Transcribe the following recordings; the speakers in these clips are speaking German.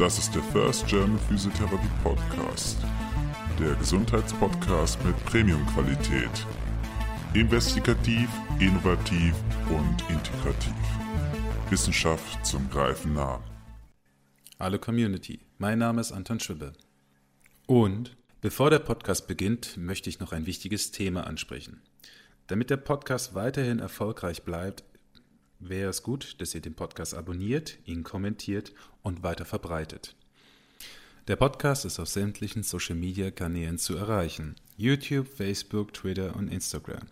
Das ist der First German Physiotherapy Podcast. Der Gesundheitspodcast mit Premium-Qualität. Investigativ, innovativ und integrativ. Wissenschaft zum Greifen nah. Hallo Community, mein Name ist Anton Schwibbe. Und bevor der Podcast beginnt, möchte ich noch ein wichtiges Thema ansprechen. Damit der Podcast weiterhin erfolgreich bleibt, wäre es gut, dass ihr den Podcast abonniert, ihn kommentiert und weiter verbreitet. Der Podcast ist auf sämtlichen Social-Media-Kanälen zu erreichen. YouTube, Facebook, Twitter und Instagram.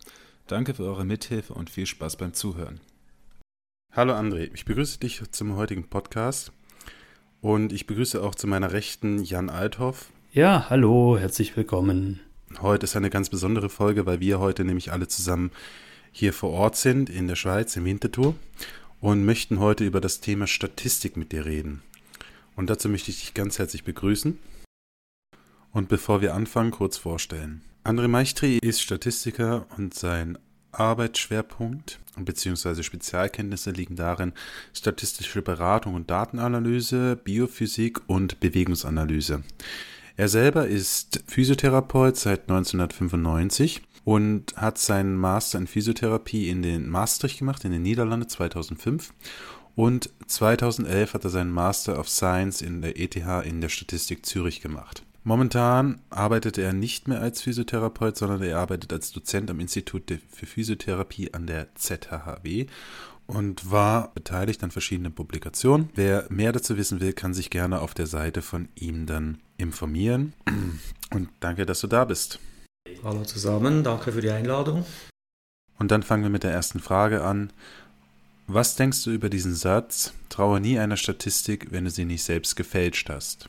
Danke für eure Mithilfe und viel Spaß beim Zuhören. Hallo André, ich begrüße dich zum heutigen Podcast und ich begrüße auch zu meiner Rechten Jan Althoff. Ja, hallo, herzlich willkommen. Heute ist eine ganz besondere Folge, weil wir heute nämlich alle zusammen hier vor Ort sind, in der Schweiz, im Winterthur, und möchten heute über das Thema Statistik mit dir reden. Und dazu möchte ich dich ganz herzlich begrüßen. Und bevor wir anfangen, kurz vorstellen. André Meichtri ist Statistiker und sein Arbeitsschwerpunkt bzw. Spezialkenntnisse liegen darin statistische Beratung und Datenanalyse, Biophysik und Bewegungsanalyse. Er selber ist Physiotherapeut seit 1995 und hat seinen Master in Physiotherapie in den Maastricht gemacht, in den Niederlanden 2005. Und 2011 hat er seinen Master of Science in der ETH in der Statistik Zürich gemacht. Momentan arbeitet er nicht mehr als Physiotherapeut, sondern er arbeitet als Dozent am Institut für Physiotherapie an der ZHHW und war beteiligt an verschiedenen Publikationen. Wer mehr dazu wissen will, kann sich gerne auf der Seite von ihm dann informieren. Und danke, dass du da bist. Hallo zusammen, danke für die Einladung. Und dann fangen wir mit der ersten Frage an. Was denkst du über diesen Satz, traue nie einer Statistik, wenn du sie nicht selbst gefälscht hast?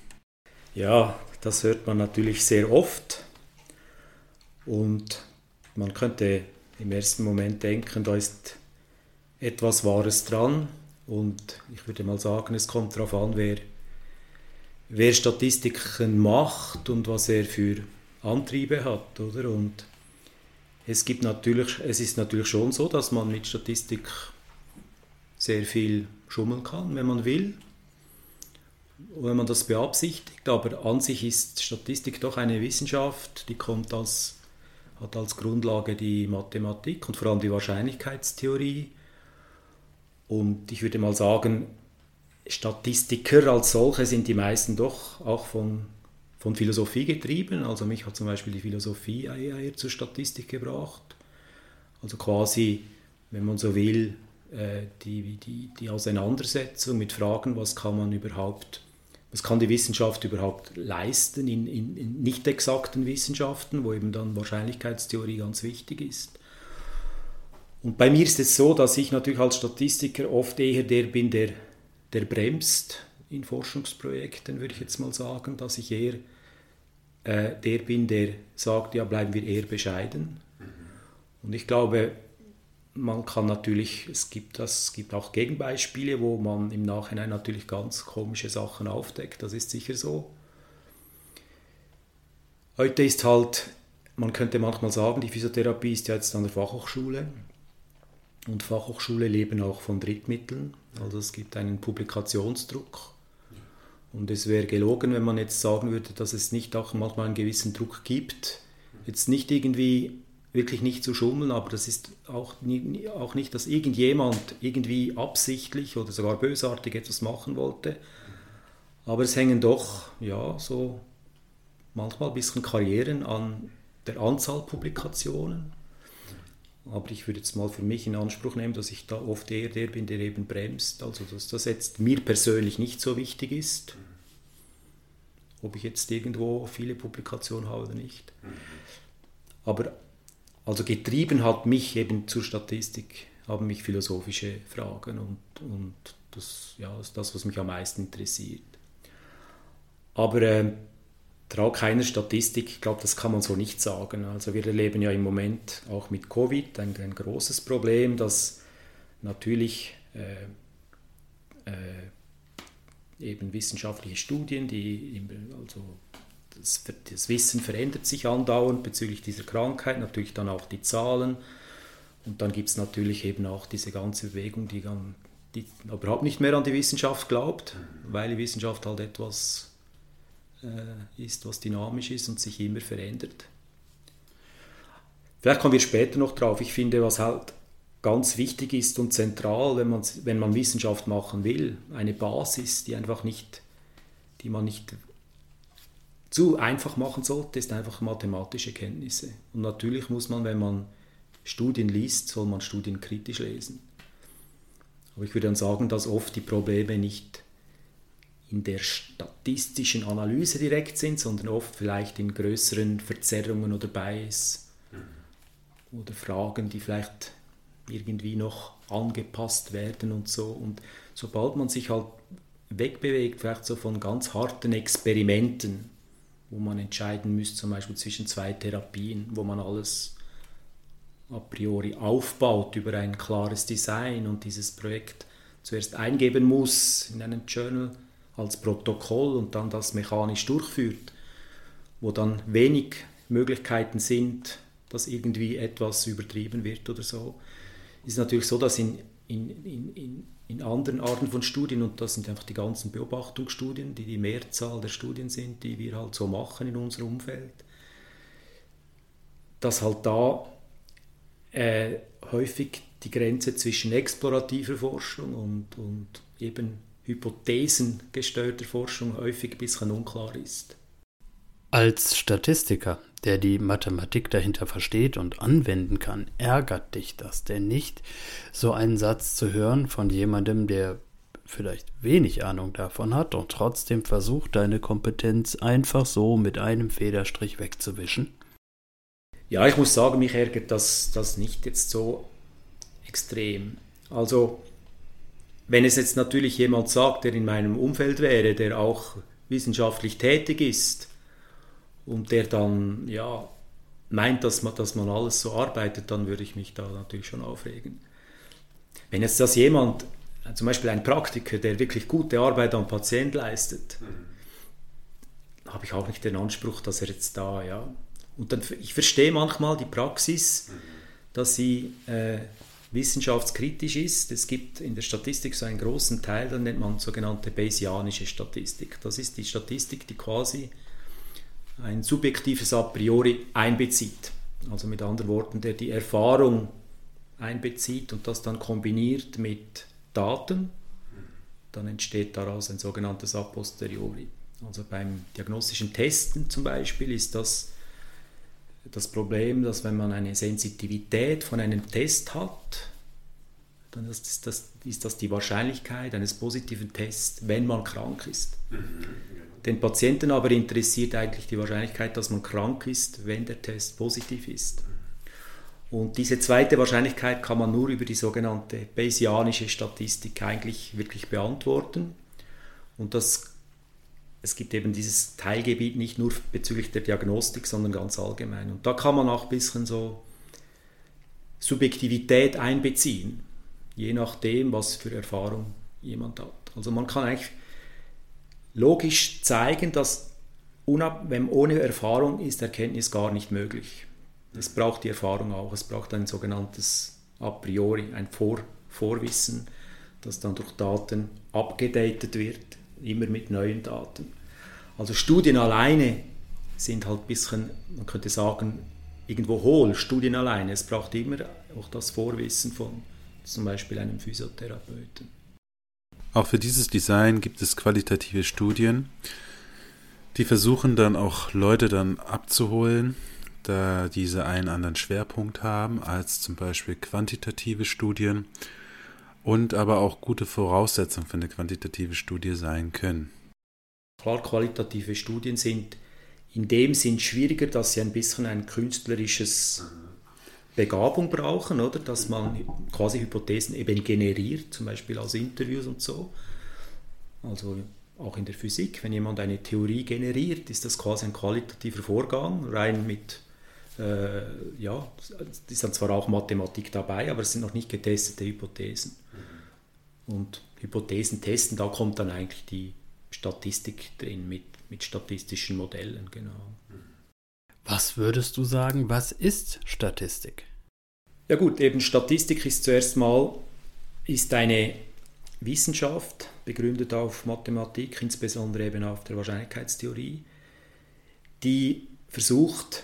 Ja, das hört man natürlich sehr oft. Und man könnte im ersten Moment denken, da ist etwas Wahres dran. Und ich würde mal sagen, es kommt darauf an, wer, wer Statistiken macht und was er für Antriebe hat, oder? Und es gibt natürlich, es ist natürlich schon so, dass man mit Statistik sehr viel schummeln kann, wenn man will, wenn man das beabsichtigt. Aber an sich ist Statistik doch eine Wissenschaft, die kommt als, hat als Grundlage die Mathematik und vor allem die Wahrscheinlichkeitstheorie. Und ich würde mal sagen, Statistiker als solche sind die meisten doch auch von, von Philosophie getrieben. Also mich hat zum Beispiel die Philosophie eher zur Statistik gebracht. Also quasi, wenn man so will, äh, die, die, die Auseinandersetzung mit Fragen, was kann man überhaupt, was kann die Wissenschaft überhaupt leisten in, in, in nicht exakten Wissenschaften, wo eben dann Wahrscheinlichkeitstheorie ganz wichtig ist. Und bei mir ist es so, dass ich natürlich als Statistiker oft eher der bin, der, der bremst in Forschungsprojekten, würde ich jetzt mal sagen, dass ich eher äh, der bin, der sagt, ja, bleiben wir eher bescheiden. Mhm. Und ich glaube, man kann natürlich, es gibt, das, es gibt auch Gegenbeispiele, wo man im Nachhinein natürlich ganz komische Sachen aufdeckt, das ist sicher so. Heute ist halt, man könnte manchmal sagen, die Physiotherapie ist ja jetzt an der Fachhochschule und Fachhochschule leben auch von Drittmitteln. Also es gibt einen Publikationsdruck. Und es wäre gelogen, wenn man jetzt sagen würde, dass es nicht auch manchmal einen gewissen Druck gibt. Jetzt nicht irgendwie, wirklich nicht zu schummeln, aber das ist auch, auch nicht, dass irgendjemand irgendwie absichtlich oder sogar bösartig etwas machen wollte. Aber es hängen doch, ja, so manchmal ein bisschen Karrieren an der Anzahl Publikationen aber ich würde jetzt mal für mich in Anspruch nehmen, dass ich da oft eher der bin, der eben bremst. Also dass das jetzt mir persönlich nicht so wichtig ist, ob ich jetzt irgendwo viele Publikationen habe oder nicht. Aber also getrieben hat mich eben zur Statistik, haben mich philosophische Fragen und, und das ja, ist das, was mich am meisten interessiert. Aber äh, trage keiner Statistik. Ich glaube, das kann man so nicht sagen. Also wir erleben ja im Moment auch mit Covid ein, ein großes Problem, dass natürlich äh, äh, eben wissenschaftliche Studien, die also das, das, Wissen verändert sich andauernd bezüglich dieser Krankheit, natürlich dann auch die Zahlen. Und dann gibt es natürlich eben auch diese ganze Bewegung, die, die überhaupt nicht mehr an die Wissenschaft glaubt, weil die Wissenschaft halt etwas ist, was dynamisch ist und sich immer verändert. Vielleicht kommen wir später noch drauf. Ich finde, was halt ganz wichtig ist und zentral, wenn man, wenn man Wissenschaft machen will, eine Basis, die einfach nicht, die man nicht zu einfach machen sollte, ist einfach mathematische Kenntnisse. Und natürlich muss man, wenn man Studien liest, soll man Studien kritisch lesen. Aber ich würde dann sagen, dass oft die Probleme nicht in der statistischen Analyse direkt sind, sondern oft vielleicht in größeren Verzerrungen oder Bias oder Fragen, die vielleicht irgendwie noch angepasst werden und so. Und sobald man sich halt wegbewegt, vielleicht so von ganz harten Experimenten, wo man entscheiden müsste, zum Beispiel zwischen zwei Therapien, wo man alles a priori aufbaut über ein klares Design und dieses Projekt zuerst eingeben muss in einem Journal als Protokoll und dann das mechanisch durchführt, wo dann wenig Möglichkeiten sind, dass irgendwie etwas übertrieben wird oder so. ist natürlich so, dass in, in, in, in anderen Arten von Studien, und das sind einfach die ganzen Beobachtungsstudien, die die Mehrzahl der Studien sind, die wir halt so machen in unserem Umfeld, dass halt da äh, häufig die Grenze zwischen explorativer Forschung und, und eben hypothesengesteuerter Forschung häufig ein bisschen unklar ist. Als Statistiker, der die Mathematik dahinter versteht und anwenden kann, ärgert dich das denn nicht, so einen Satz zu hören von jemandem, der vielleicht wenig Ahnung davon hat und trotzdem versucht, deine Kompetenz einfach so mit einem Federstrich wegzuwischen? Ja, ich muss sagen, mich ärgert das, das nicht jetzt so extrem. Also, wenn es jetzt natürlich jemand sagt, der in meinem Umfeld wäre, der auch wissenschaftlich tätig ist, und der dann ja, meint, dass man, dass man alles so arbeitet, dann würde ich mich da natürlich schon aufregen. Wenn jetzt das jemand, zum Beispiel ein Praktiker, der wirklich gute Arbeit am Patient leistet, mhm. habe ich auch nicht den Anspruch, dass er jetzt da, ja. Und dann, ich verstehe manchmal die Praxis, mhm. dass sie äh, wissenschaftskritisch ist. Es gibt in der Statistik so einen großen Teil, den nennt man sogenannte Bayesianische Statistik. Das ist die Statistik, die quasi ein subjektives A priori einbezieht. Also mit anderen Worten, der die Erfahrung einbezieht und das dann kombiniert mit Daten, dann entsteht daraus ein sogenanntes A posteriori. Also beim diagnostischen Testen zum Beispiel ist das das Problem, dass wenn man eine Sensitivität von einem Test hat, dann ist das, ist das die Wahrscheinlichkeit eines positiven Tests, wenn man krank ist. Mhm. Den Patienten aber interessiert eigentlich die Wahrscheinlichkeit, dass man krank ist, wenn der Test positiv ist. Und diese zweite Wahrscheinlichkeit kann man nur über die sogenannte Bayesianische Statistik eigentlich wirklich beantworten. Und das, es gibt eben dieses Teilgebiet nicht nur bezüglich der Diagnostik, sondern ganz allgemein. Und da kann man auch ein bisschen so Subjektivität einbeziehen, je nachdem, was für Erfahrung jemand hat. Also man kann eigentlich logisch zeigen, dass wenn ohne Erfahrung ist Erkenntnis gar nicht möglich. Es braucht die Erfahrung auch. Es braucht ein sogenanntes a priori, ein Vor Vorwissen, das dann durch Daten abgedatet wird, immer mit neuen Daten. Also Studien alleine sind halt ein bisschen, man könnte sagen, irgendwo hohl, Studien alleine. Es braucht immer auch das Vorwissen von zum Beispiel einem Physiotherapeuten. Auch für dieses Design gibt es qualitative Studien, die versuchen dann auch Leute dann abzuholen, da diese einen anderen Schwerpunkt haben als zum Beispiel quantitative Studien und aber auch gute Voraussetzungen für eine quantitative Studie sein können. Klar, qualitative Studien sind in dem Sinn schwieriger, dass sie ein bisschen ein künstlerisches Begabung brauchen, oder? dass man quasi Hypothesen eben generiert, zum Beispiel aus Interviews und so. Also auch in der Physik, wenn jemand eine Theorie generiert, ist das quasi ein qualitativer Vorgang, rein mit, äh, ja, ist dann zwar auch Mathematik dabei, aber es sind noch nicht getestete Hypothesen. Und Hypothesen testen, da kommt dann eigentlich die Statistik drin mit, mit statistischen Modellen, genau. Was würdest du sagen, was ist Statistik? Ja gut, eben Statistik ist zuerst mal ist eine Wissenschaft, begründet auf Mathematik, insbesondere eben auf der Wahrscheinlichkeitstheorie, die versucht,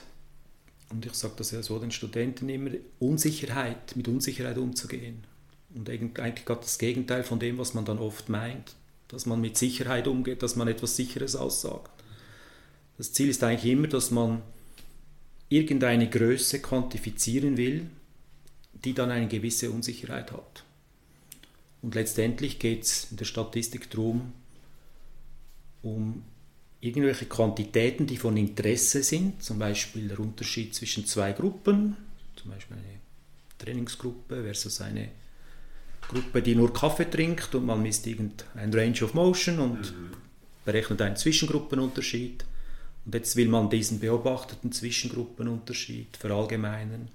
und ich sage das ja so den Studenten immer, Unsicherheit, mit Unsicherheit umzugehen. Und eigentlich gerade das Gegenteil von dem, was man dann oft meint, dass man mit Sicherheit umgeht, dass man etwas Sicheres aussagt. Das Ziel ist eigentlich immer, dass man irgendeine Größe quantifizieren will, die dann eine gewisse Unsicherheit hat. Und letztendlich geht es in der Statistik darum, um irgendwelche Quantitäten, die von Interesse sind, zum Beispiel der Unterschied zwischen zwei Gruppen, zum Beispiel eine Trainingsgruppe versus eine Gruppe, die nur Kaffee trinkt und man misst irgendein Range of Motion und mhm. berechnet einen Zwischengruppenunterschied. Und jetzt will man diesen beobachteten Zwischengruppenunterschied verallgemeinern.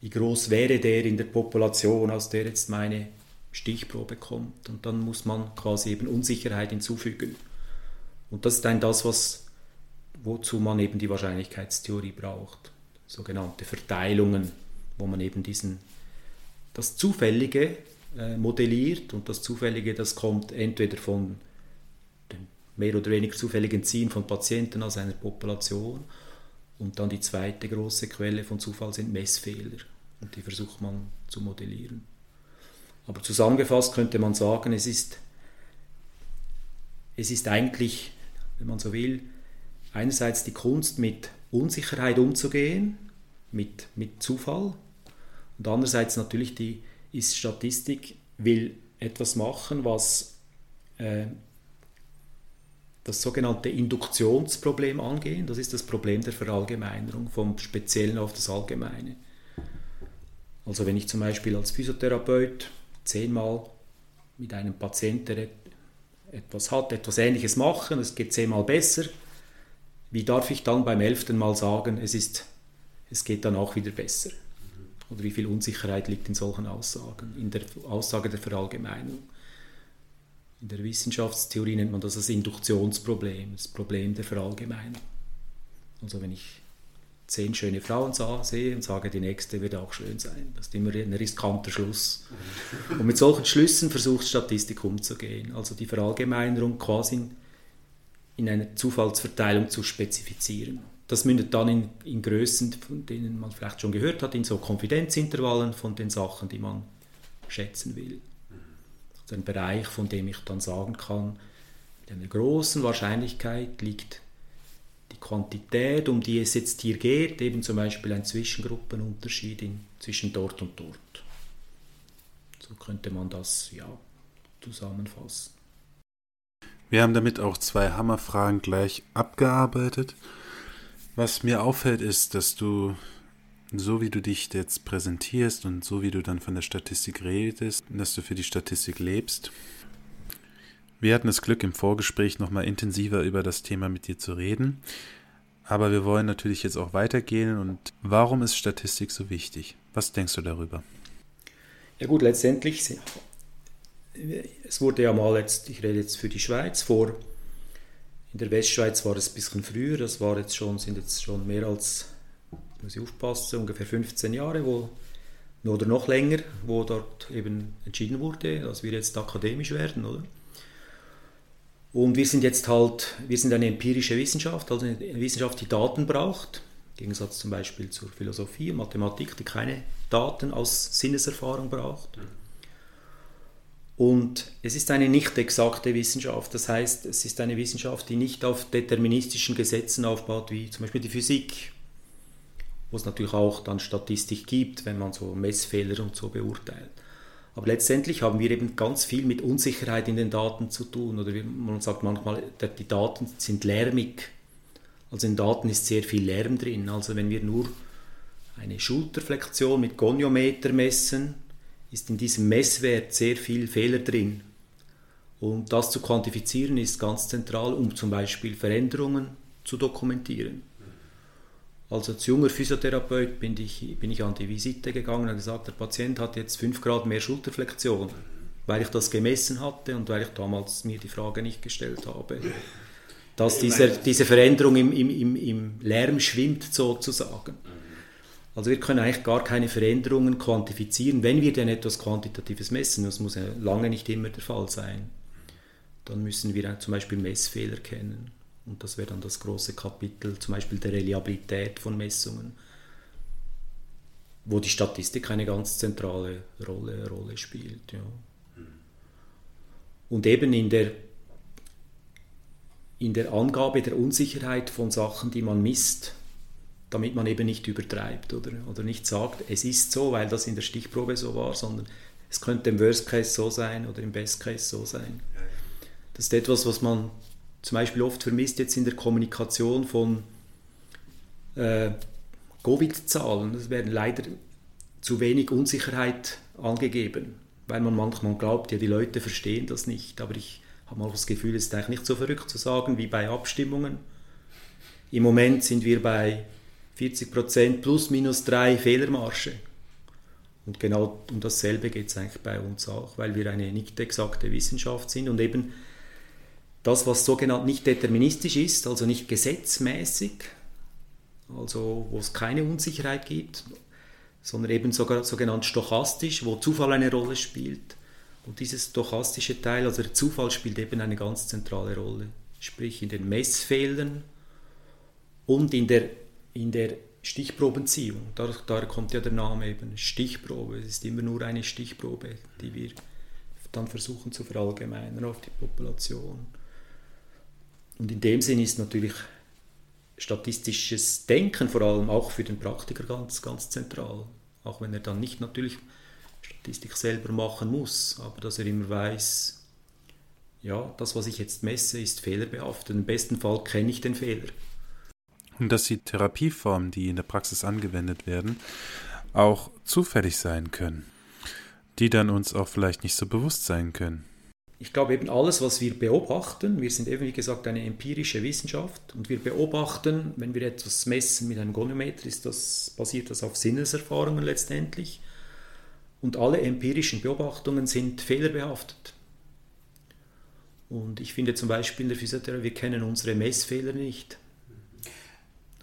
Wie groß wäre der in der Population, aus der jetzt meine Stichprobe kommt. Und dann muss man quasi eben Unsicherheit hinzufügen. Und das ist dann das, was, wozu man eben die Wahrscheinlichkeitstheorie braucht. Sogenannte Verteilungen, wo man eben diesen, das Zufällige äh, modelliert. Und das Zufällige, das kommt entweder von dem mehr oder weniger zufälligen Ziehen von Patienten aus einer Population. Und dann die zweite große Quelle von Zufall sind Messfehler. Und die versucht man zu modellieren. Aber zusammengefasst könnte man sagen, es ist, es ist eigentlich, wenn man so will, einerseits die Kunst mit Unsicherheit umzugehen, mit, mit Zufall, und andererseits natürlich die ist Statistik, will etwas machen, was äh, das sogenannte Induktionsproblem angehen. Das ist das Problem der Verallgemeinerung vom Speziellen auf das Allgemeine. Also wenn ich zum Beispiel als Physiotherapeut zehnmal mit einem Patienten, etwas hat, etwas Ähnliches machen, es geht zehnmal besser, wie darf ich dann beim elften Mal sagen, es, ist, es geht dann auch wieder besser? Oder wie viel Unsicherheit liegt in solchen Aussagen, in der Aussage der Verallgemeinung? In der Wissenschaftstheorie nennt man das das Induktionsproblem, das Problem der Verallgemeinung. Also wenn ich zehn schöne Frauen sehe und sage, die nächste wird auch schön sein. Das ist immer ein riskanter Schluss. Und mit solchen Schlüssen versucht Statistik umzugehen. Also die Verallgemeinerung quasi in, in einer Zufallsverteilung zu spezifizieren. Das mündet dann in, in Größen, von denen man vielleicht schon gehört hat, in so Konfidenzintervallen von den Sachen, die man schätzen will. Also ein Bereich, von dem ich dann sagen kann, mit einer großen Wahrscheinlichkeit liegt die Quantität, um die es jetzt hier geht, eben zum Beispiel ein Zwischengruppenunterschied in, zwischen dort und dort. So könnte man das ja zusammenfassen. Wir haben damit auch zwei Hammerfragen gleich abgearbeitet. Was mir auffällt, ist, dass du, so wie du dich jetzt präsentierst und so wie du dann von der Statistik redest, dass du für die Statistik lebst. Wir hatten das Glück, im Vorgespräch nochmal intensiver über das Thema mit dir zu reden. Aber wir wollen natürlich jetzt auch weitergehen. Und warum ist Statistik so wichtig? Was denkst du darüber? Ja gut, letztendlich, es wurde ja mal jetzt, ich rede jetzt für die Schweiz, vor, in der Westschweiz war es ein bisschen früher, das war jetzt schon, sind jetzt schon mehr als, muss ich aufpassen, ungefähr 15 Jahre, wo, oder noch länger, wo dort eben entschieden wurde, dass wir jetzt akademisch werden, oder? Und wir sind jetzt halt, wir sind eine empirische Wissenschaft, also eine Wissenschaft, die Daten braucht, im Gegensatz zum Beispiel zur Philosophie, Mathematik, die keine Daten aus Sinneserfahrung braucht. Und es ist eine nicht exakte Wissenschaft, das heißt, es ist eine Wissenschaft, die nicht auf deterministischen Gesetzen aufbaut, wie zum Beispiel die Physik, wo es natürlich auch dann Statistik gibt, wenn man so Messfehler und so beurteilt. Aber letztendlich haben wir eben ganz viel mit Unsicherheit in den Daten zu tun. Oder man sagt manchmal, die Daten sind lärmig. Also in Daten ist sehr viel Lärm drin. Also wenn wir nur eine Schulterflexion mit Goniometer messen, ist in diesem Messwert sehr viel Fehler drin. Und das zu quantifizieren ist ganz zentral, um zum Beispiel Veränderungen zu dokumentieren. Also als junger Physiotherapeut bin ich, bin ich an die Visite gegangen und gesagt, der Patient hat jetzt 5 Grad mehr Schulterflexion, weil ich das gemessen hatte und weil ich damals mir die Frage nicht gestellt habe. Dass diese, diese Veränderung im, im, im, im Lärm schwimmt sozusagen. Also wir können eigentlich gar keine Veränderungen quantifizieren, wenn wir denn etwas Quantitatives messen. Das muss ja lange nicht immer der Fall sein. Dann müssen wir zum Beispiel Messfehler kennen. Und das wäre dann das große Kapitel, zum Beispiel der Reliabilität von Messungen, wo die Statistik eine ganz zentrale Rolle, Rolle spielt. Ja. Und eben in der, in der Angabe der Unsicherheit von Sachen, die man misst, damit man eben nicht übertreibt oder, oder nicht sagt, es ist so, weil das in der Stichprobe so war, sondern es könnte im Worst Case so sein oder im Best Case so sein. Das ist etwas, was man zum Beispiel oft vermisst jetzt in der Kommunikation von äh, Covid-Zahlen. Es werden leider zu wenig Unsicherheit angegeben, weil man manchmal glaubt, ja, die Leute verstehen das nicht. Aber ich habe mal das Gefühl, es ist eigentlich nicht so verrückt zu sagen wie bei Abstimmungen. Im Moment sind wir bei 40% plus minus drei Fehlermarsche. Und genau um dasselbe geht es eigentlich bei uns auch, weil wir eine nicht exakte Wissenschaft sind und eben das, was sogenannt nicht deterministisch ist, also nicht gesetzmäßig, also wo es keine Unsicherheit gibt, sondern eben sogar sogenannt stochastisch, wo Zufall eine Rolle spielt. Und dieses stochastische Teil, also der Zufall spielt eben eine ganz zentrale Rolle, sprich in den Messfehlern und in der in der Stichprobenziehung. Daher, daher kommt ja der Name eben Stichprobe. Es ist immer nur eine Stichprobe, die wir dann versuchen zu verallgemeinern auf die Population. Und in dem Sinn ist natürlich statistisches Denken vor allem auch für den Praktiker ganz, ganz zentral. Auch wenn er dann nicht natürlich Statistik selber machen muss, aber dass er immer weiß, ja, das, was ich jetzt messe, ist fehlerbehaftet. Im besten Fall kenne ich den Fehler. Und dass die Therapieformen, die in der Praxis angewendet werden, auch zufällig sein können, die dann uns auch vielleicht nicht so bewusst sein können. Ich glaube eben alles, was wir beobachten, wir sind eben wie gesagt eine empirische Wissenschaft und wir beobachten, wenn wir etwas messen mit einem Goniometer, ist das, basiert das auf Sinneserfahrungen letztendlich und alle empirischen Beobachtungen sind fehlerbehaftet. Und ich finde zum Beispiel in der Physiotherapie, wir kennen unsere Messfehler nicht.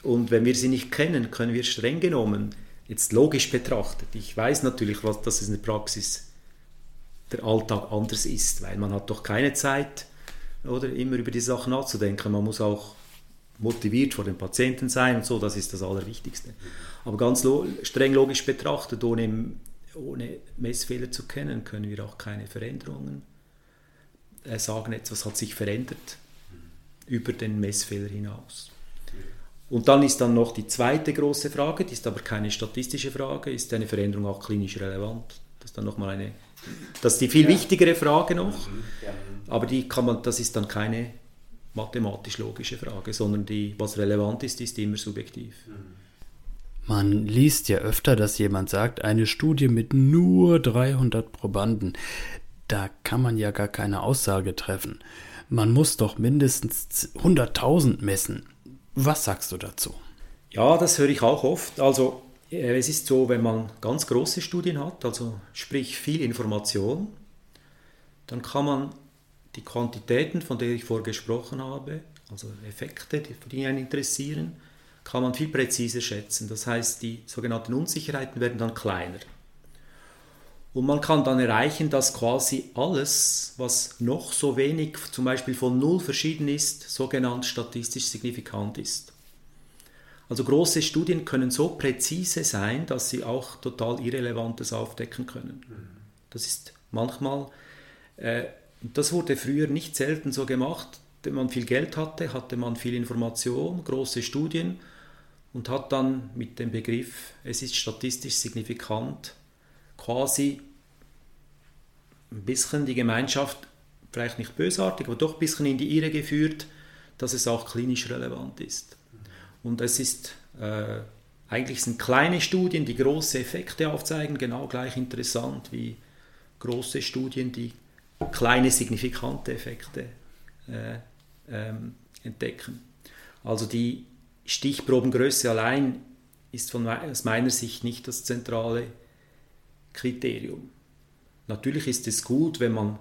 Und wenn wir sie nicht kennen, können wir streng genommen, jetzt logisch betrachtet, ich weiß natürlich, was das in der Praxis der Alltag anders ist, weil man hat doch keine Zeit, oder immer über die Sachen nachzudenken. Man muss auch motiviert vor den Patienten sein und so, das ist das Allerwichtigste. Aber ganz lo streng logisch betrachtet, ohne, ohne Messfehler zu kennen, können wir auch keine Veränderungen äh, sagen, etwas hat sich verändert über den Messfehler hinaus. Und dann ist dann noch die zweite große Frage, die ist aber keine statistische Frage, ist eine Veränderung auch klinisch relevant? Das ist dann nochmal eine, das ist die viel ja. wichtigere Frage noch, mhm. ja. aber die kann man, das ist dann keine mathematisch-logische Frage, sondern die, was relevant ist, ist immer subjektiv. Mhm. Man liest ja öfter, dass jemand sagt, eine Studie mit nur 300 Probanden, da kann man ja gar keine Aussage treffen. Man muss doch mindestens 100.000 messen. Was sagst du dazu? Ja, das höre ich auch oft. Also äh, es ist so, wenn man ganz große Studien hat, also sprich viel Information, dann kann man die Quantitäten, von denen ich vorher gesprochen habe, also Effekte, die einen interessieren, kann man viel präziser schätzen. Das heißt, die sogenannten Unsicherheiten werden dann kleiner. Und man kann dann erreichen, dass quasi alles, was noch so wenig, zum Beispiel von null verschieden ist, sogenannt statistisch signifikant ist. Also große Studien können so präzise sein, dass sie auch total Irrelevantes aufdecken können. Das ist manchmal, äh, das wurde früher nicht selten so gemacht, wenn man viel Geld hatte, hatte man viel Information, große Studien und hat dann mit dem Begriff, es ist statistisch signifikant, quasi ein bisschen die Gemeinschaft, vielleicht nicht bösartig, aber doch ein bisschen in die Irre geführt, dass es auch klinisch relevant ist. Und es ist äh, eigentlich sind kleine Studien, die große Effekte aufzeigen, genau gleich interessant wie große Studien, die kleine signifikante Effekte äh, ähm, entdecken. Also die Stichprobengröße allein ist von, aus meiner Sicht nicht das zentrale Kriterium. Natürlich ist es gut, wenn man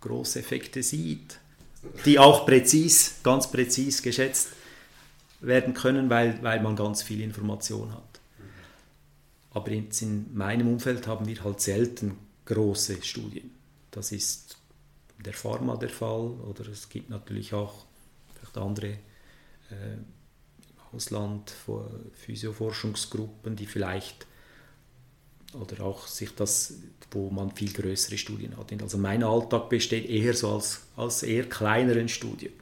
große Effekte sieht, die auch präzis, ganz präzis geschätzt werden können, weil, weil man ganz viel Information hat. Aber in meinem Umfeld haben wir halt selten große Studien. Das ist der Pharma der Fall oder es gibt natürlich auch vielleicht andere äh, im Ausland Physioforschungsgruppen, die vielleicht oder auch sich das, wo man viel größere Studien hat. Also mein Alltag besteht eher so als, als eher kleineren Studien.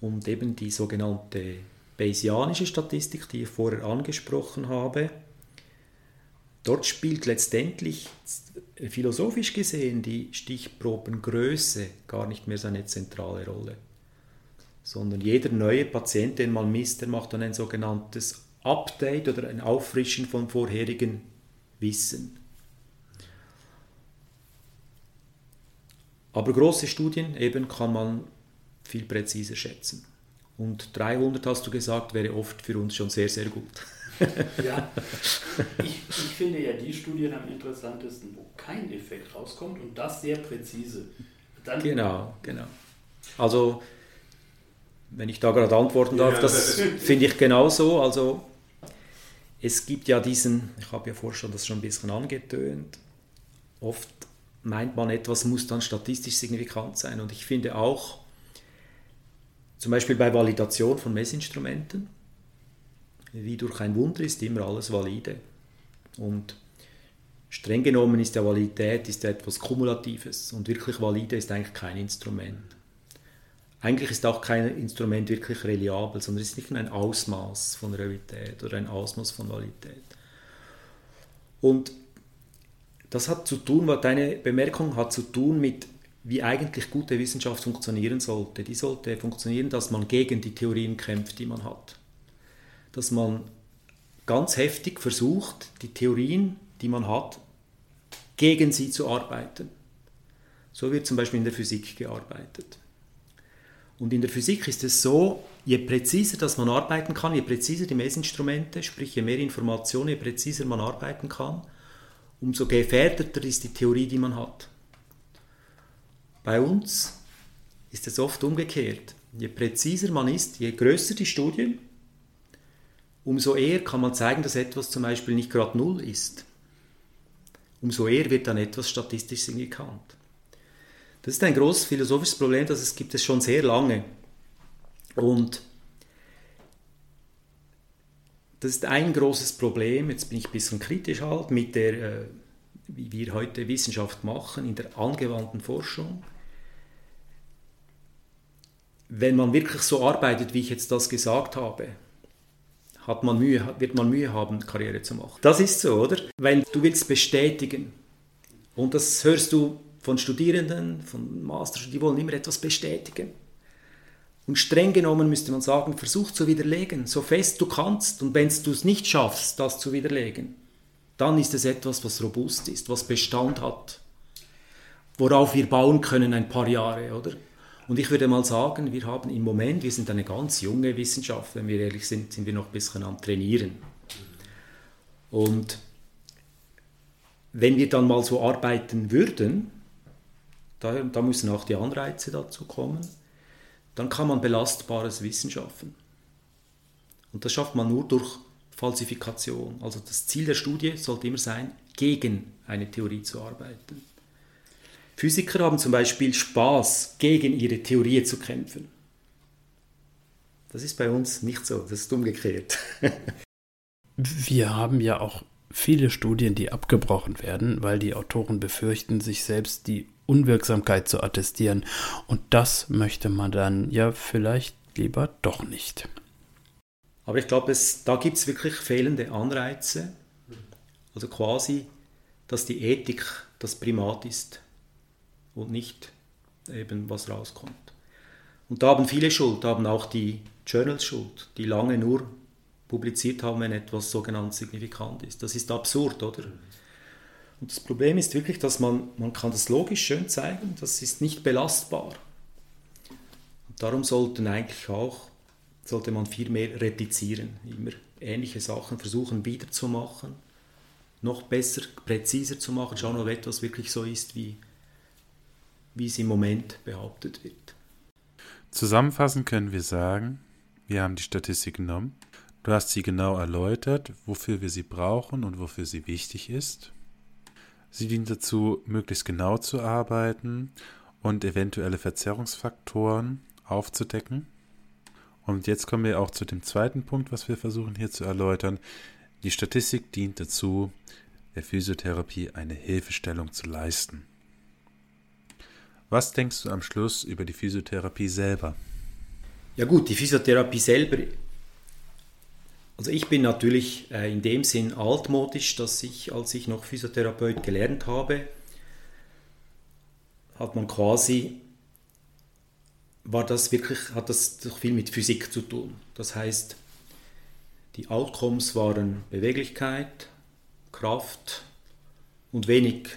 Und eben die sogenannte Bayesianische Statistik, die ich vorher angesprochen habe, dort spielt letztendlich philosophisch gesehen die Stichprobengröße gar nicht mehr so eine zentrale Rolle. Sondern jeder neue Patient, den man misst, der macht dann ein sogenanntes Update oder ein Auffrischen von vorherigen Wissen. Aber große Studien eben kann man viel präziser schätzen. Und 300, hast du gesagt, wäre oft für uns schon sehr, sehr gut. ja, ich, ich finde ja die Studien am interessantesten, wo kein Effekt rauskommt und das sehr präzise. Dann genau, genau. Also, wenn ich da gerade antworten darf, ja, das finde ich genauso. Also, es gibt ja diesen, ich habe ja vorher schon das schon ein bisschen angetönt, oft meint man, etwas muss dann statistisch signifikant sein. Und ich finde auch, zum Beispiel bei Validation von Messinstrumenten, wie durch ein Wunder ist immer alles valide. Und streng genommen ist ja Validität ist ja etwas Kumulatives und wirklich valide ist eigentlich kein Instrument. Eigentlich ist auch kein Instrument wirklich reliabel, sondern es ist nicht nur ein Ausmaß von Realität oder ein Ausmaß von Validität. Und das hat zu tun, deine Bemerkung hat zu tun mit wie eigentlich gute Wissenschaft funktionieren sollte. Die sollte funktionieren, dass man gegen die Theorien kämpft, die man hat. Dass man ganz heftig versucht, die Theorien, die man hat, gegen sie zu arbeiten. So wird zum Beispiel in der Physik gearbeitet. Und in der Physik ist es so, je präziser dass man arbeiten kann, je präziser die Messinstrumente, sprich je mehr Informationen, je präziser man arbeiten kann, umso gefährdeter ist die Theorie, die man hat. Bei uns ist es oft umgekehrt. Je präziser man ist, je größer die Studie, umso eher kann man zeigen, dass etwas zum Beispiel nicht gerade null ist. Umso eher wird dann etwas statistisch signifikant. Das ist ein großes philosophisches Problem, das es gibt es schon sehr lange. Und das ist ein großes Problem, jetzt bin ich ein bisschen kritisch halt, mit der, äh, wie wir heute Wissenschaft machen, in der angewandten Forschung wenn man wirklich so arbeitet, wie ich jetzt das gesagt habe, hat man Mühe, wird man Mühe haben, Karriere zu machen. Das ist so, oder? Wenn du willst bestätigen, und das hörst du von Studierenden, von Masters, die wollen immer etwas bestätigen. Und streng genommen müsste man sagen, versuch zu widerlegen, so fest du kannst. Und wenn du es nicht schaffst, das zu widerlegen, dann ist es etwas, was robust ist, was Bestand hat, worauf wir bauen können ein paar Jahre, oder? Und ich würde mal sagen, wir haben im Moment, wir sind eine ganz junge Wissenschaft, wenn wir ehrlich sind, sind wir noch ein bisschen am Trainieren. Und wenn wir dann mal so arbeiten würden, da, da müssen auch die Anreize dazu kommen, dann kann man belastbares Wissen schaffen. Und das schafft man nur durch Falsifikation. Also das Ziel der Studie sollte immer sein, gegen eine Theorie zu arbeiten. Physiker haben zum Beispiel Spaß, gegen ihre Theorie zu kämpfen. Das ist bei uns nicht so, das ist umgekehrt. Wir haben ja auch viele Studien, die abgebrochen werden, weil die Autoren befürchten, sich selbst die Unwirksamkeit zu attestieren. Und das möchte man dann ja vielleicht lieber doch nicht. Aber ich glaube, da gibt es wirklich fehlende Anreize. Also quasi, dass die Ethik das Primat ist und nicht eben was rauskommt. Und da haben viele Schuld, da haben auch die Journals Schuld, die lange nur publiziert haben, wenn etwas sogenannt signifikant ist. Das ist absurd, oder? Und das Problem ist wirklich, dass man, man kann das logisch schön zeigen, das ist nicht belastbar. Und darum sollten eigentlich auch, sollte man viel mehr replizieren, immer ähnliche Sachen versuchen wiederzumachen, noch besser, präziser zu machen, schauen, ob etwas wirklich so ist, wie, wie es im Moment behauptet wird. Zusammenfassend können wir sagen, wir haben die Statistik genommen, Du hast sie genau erläutert, wofür wir sie brauchen und wofür sie wichtig ist. Sie dient dazu, möglichst genau zu arbeiten und eventuelle Verzerrungsfaktoren aufzudecken. Und jetzt kommen wir auch zu dem zweiten Punkt, was wir versuchen hier zu erläutern. Die Statistik dient dazu, der Physiotherapie eine Hilfestellung zu leisten. Was denkst du am Schluss über die Physiotherapie selber? Ja gut, die Physiotherapie selber, also ich bin natürlich äh, in dem Sinn altmodisch, dass ich, als ich noch Physiotherapeut gelernt habe, hat man quasi, war das wirklich, hat das viel mit Physik zu tun. Das heißt, die Outcomes waren Beweglichkeit, Kraft und wenig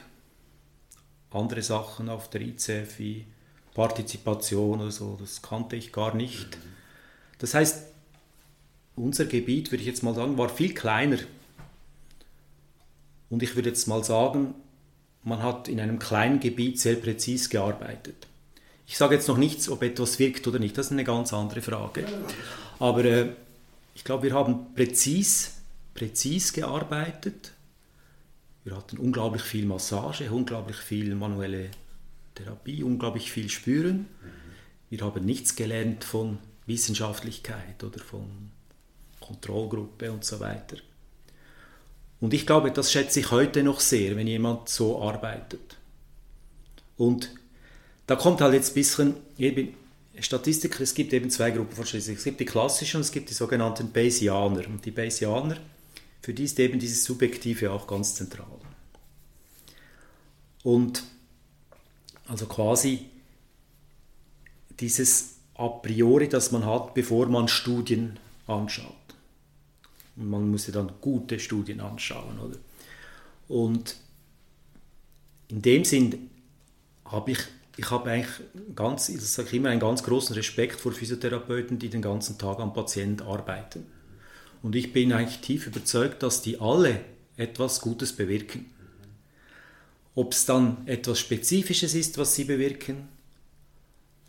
andere Sachen auf der ICF wie Partizipation oder so, das kannte ich gar nicht. Das heißt, unser Gebiet, würde ich jetzt mal sagen, war viel kleiner. Und ich würde jetzt mal sagen, man hat in einem kleinen Gebiet sehr präzis gearbeitet. Ich sage jetzt noch nichts, ob etwas wirkt oder nicht, das ist eine ganz andere Frage. Aber äh, ich glaube, wir haben präzis, präzis gearbeitet. Wir hatten unglaublich viel Massage, unglaublich viel manuelle Therapie, unglaublich viel Spüren. Wir haben nichts gelernt von Wissenschaftlichkeit oder von Kontrollgruppe und so weiter. Und ich glaube, das schätze ich heute noch sehr, wenn jemand so arbeitet. Und da kommt halt jetzt ein bisschen eben Statistik, es gibt eben zwei Gruppen von Statistiker. Es gibt die klassischen und es gibt die sogenannten Bayesianer. Und die Bayesianer, für die ist eben dieses Subjektive auch ganz zentral. Und also quasi dieses a priori, das man hat, bevor man Studien anschaut. Man muss ja dann gute Studien anschauen. Oder? Und in dem Sinn habe ich, ich habe eigentlich ganz, das sage ich immer, einen ganz großen Respekt vor Physiotherapeuten, die den ganzen Tag am Patienten arbeiten. Und ich bin eigentlich tief überzeugt, dass die alle etwas Gutes bewirken. Ob es dann etwas Spezifisches ist, was sie bewirken,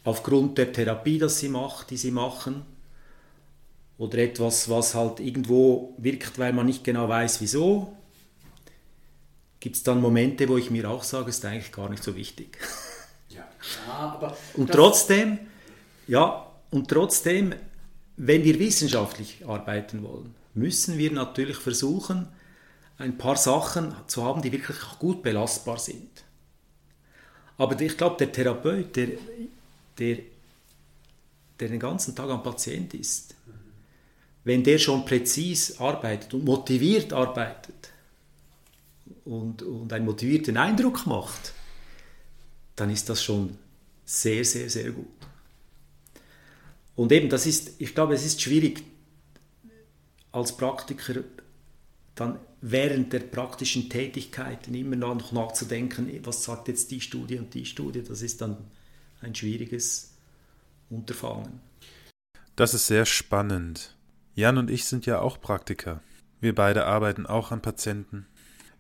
aufgrund der Therapie, das sie macht, die sie machen, oder etwas, was halt irgendwo wirkt, weil man nicht genau weiß, wieso, gibt es dann Momente, wo ich mir auch sage, ist eigentlich gar nicht so wichtig. Ja, aber und trotzdem, ja, und trotzdem, wenn wir wissenschaftlich arbeiten wollen, müssen wir natürlich versuchen, ein paar Sachen zu haben, die wirklich gut belastbar sind. Aber ich glaube, der Therapeut, der, der, der den ganzen Tag am Patient ist, wenn der schon präzis arbeitet und motiviert arbeitet und, und einen motivierten Eindruck macht, dann ist das schon sehr, sehr, sehr gut. Und eben, das ist, ich glaube, es ist schwierig, als Praktiker dann während der praktischen Tätigkeiten immer noch nachzudenken, was sagt jetzt die Studie und die Studie, das ist dann ein schwieriges Unterfangen. Das ist sehr spannend. Jan und ich sind ja auch Praktiker. Wir beide arbeiten auch an Patienten.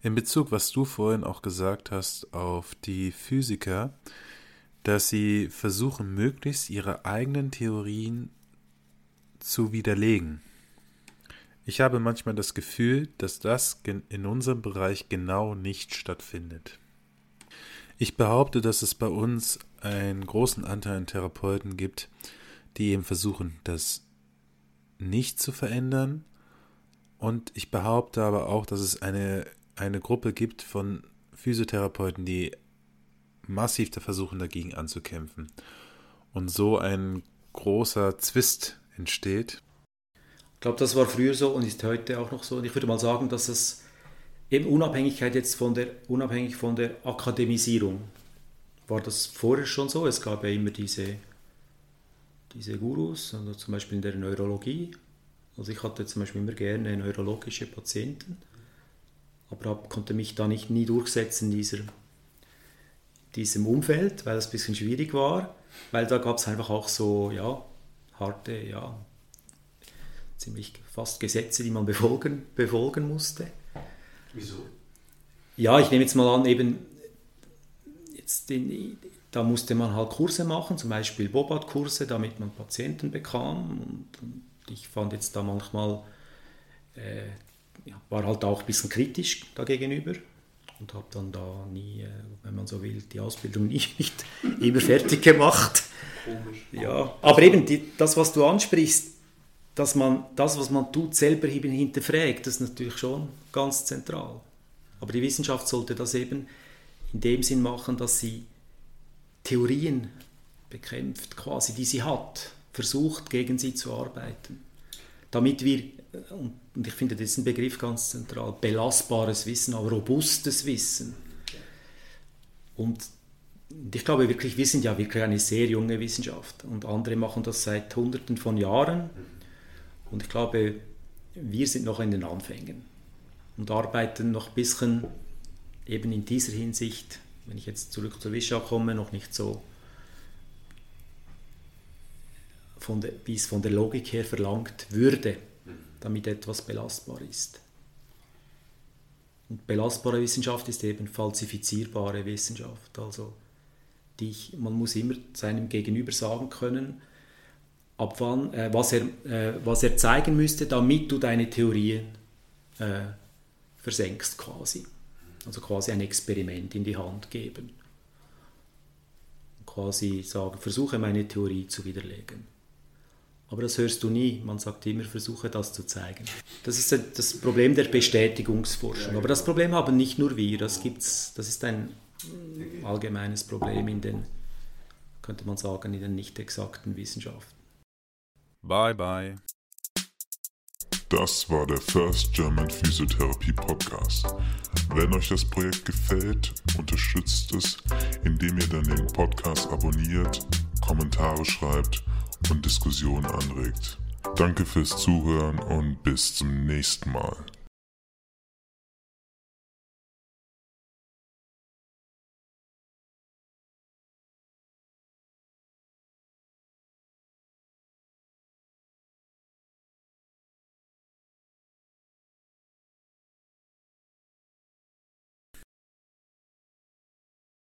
In Bezug, was du vorhin auch gesagt hast, auf die Physiker, dass sie versuchen, möglichst ihre eigenen Theorien zu widerlegen. Ich habe manchmal das Gefühl, dass das in unserem Bereich genau nicht stattfindet. Ich behaupte, dass es bei uns einen großen Anteil an Therapeuten gibt, die eben versuchen, das nicht zu verändern. Und ich behaupte aber auch, dass es eine, eine Gruppe gibt von Physiotherapeuten, die massiv da versuchen, dagegen anzukämpfen. Und so ein großer Zwist entsteht. Ich glaube, das war früher so und ist heute auch noch so. Und ich würde mal sagen, dass es eben Unabhängigkeit jetzt von der, unabhängig von der Akademisierung, war das vorher schon so. Es gab ja immer diese diese Gurus, also zum Beispiel in der Neurologie. Also ich hatte zum Beispiel immer gerne neurologische Patienten, aber konnte mich da nicht nie durchsetzen in dieser, diesem Umfeld, weil das ein bisschen schwierig war, weil da gab es einfach auch so, ja, harte, ja, ziemlich fast Gesetze, die man befolgen, befolgen musste. Wieso? Ja, ich nehme jetzt mal an, eben jetzt den, da musste man halt Kurse machen, zum Beispiel Bobat-Kurse, damit man Patienten bekam. Und, ich fand jetzt da manchmal äh, ja, war halt auch ein bisschen kritisch dagegenüber und habe dann da nie, äh, wenn man so will, die Ausbildung nie, nicht immer fertig gemacht. Komisch. Ja, aber eben die, das, was du ansprichst, dass man das, was man tut, selber eben hinterfragt, das ist natürlich schon ganz zentral. Aber die Wissenschaft sollte das eben in dem Sinn machen, dass sie Theorien bekämpft, quasi, die sie hat, versucht, gegen sie zu arbeiten. Damit wir, und ich finde, ein Begriff ganz zentral, belastbares Wissen, aber robustes Wissen. Und ich glaube wirklich, wir sind ja wirklich eine sehr junge Wissenschaft und andere machen das seit Hunderten von Jahren. Und ich glaube, wir sind noch in den Anfängen und arbeiten noch ein bisschen eben in dieser Hinsicht, wenn ich jetzt zurück zur Wissenschaft komme, noch nicht so von der, wie es von der Logik her verlangt würde, damit etwas belastbar ist. Und belastbare Wissenschaft ist eben falsifizierbare Wissenschaft. Also die ich, man muss immer seinem Gegenüber sagen können, ab wann, äh, was, er, äh, was er zeigen müsste, damit du deine Theorien äh, versenkst quasi. Also quasi ein Experiment in die Hand geben. Quasi sagen, versuche meine Theorie zu widerlegen. Aber das hörst du nie. Man sagt immer, versuche das zu zeigen. Das ist das Problem der Bestätigungsforschung. Aber das Problem haben nicht nur wir. Das, gibt's, das ist ein allgemeines Problem in den, könnte man sagen, in den nicht exakten Wissenschaften. Bye bye. Das war der First German Physiotherapy Podcast. Wenn euch das Projekt gefällt, unterstützt es, indem ihr dann den Podcast abonniert, Kommentare schreibt und Diskussionen anregt. Danke fürs Zuhören und bis zum nächsten Mal.